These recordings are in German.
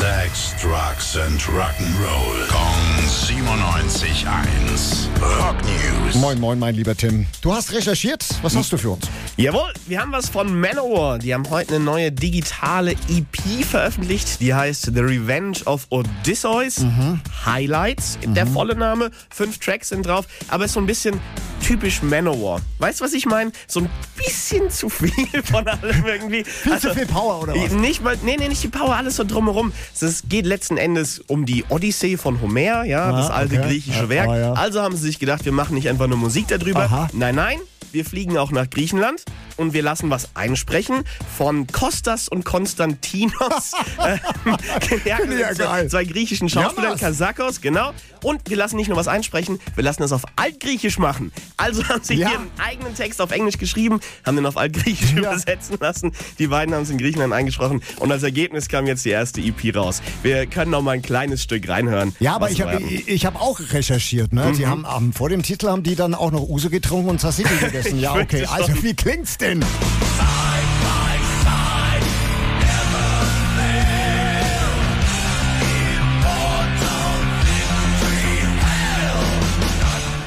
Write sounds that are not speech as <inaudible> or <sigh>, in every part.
Sex, Drugs and Rock'n'Roll. Kong 97.1. Rock News. Moin, moin, mein lieber Tim. Du hast recherchiert. Was hast du für uns? Jawohl, wir haben was von Manowar. Die haben heute eine neue digitale EP veröffentlicht. Die heißt The Revenge of Odysseus. Highlights, der volle Name. Fünf Tracks sind drauf, aber ist so ein bisschen typisch Manowar. Weißt du, was ich meine? So ein bisschen zu viel <laughs> von allem irgendwie. Viel zu viel Power, oder was? Nicht mal, nee, nee, nicht die Power, alles so drumherum. Es geht letzten Endes um die Odyssee von Homer, ja, Ah, das alte okay. griechische Werk. ah, ja. Also haben sie sich gedacht, wir machen nicht einfach nur Musik darüber. Aha. Nein, nein, wir fliegen auch nach Griechenland und wir lassen was einsprechen von Kostas und Konstantinos. <laughs> Ähm, ja, ja zwei, geil. zwei griechischen Schauspielern, was? Kasakos, genau. Und wir lassen nicht nur was einsprechen, wir lassen das auf Altgriechisch machen. Also haben sie Ja. hier einen eigenen Text auf Englisch geschrieben, haben den auf Altgriechisch Ja. übersetzen lassen. Die beiden haben es in Griechenland eingesprochen und als Ergebnis kam jetzt die erste EP raus. Wir können noch mal ein kleines Stück reinhören. Ja, aber ich habe hab auch recherchiert. Ne? Mhm. Die haben ähm, vor dem Titel haben die dann auch noch Uso getrunken und Tzatziki <laughs> gegessen. Ja, okay. Also wie klingt's denn?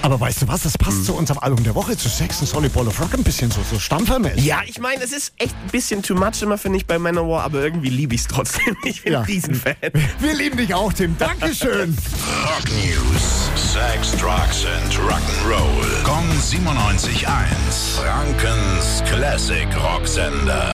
Aber weißt du was, das passt Mhm. zu unserem Album der Woche, zu Sex and Solid Ball of Rock ein bisschen so, so stampfermäßig. Ja, ich meine, es ist echt ein bisschen too much immer, finde ich, bei Manowar, aber irgendwie liebe ich es trotzdem. Ich bin Ja. ein Riesenfan. Wir lieben dich auch, Tim. Dankeschön. <laughs> Rock News. Sex, Drugs and Rock'n'Roll. Kong 97.1. Classic Rocksender.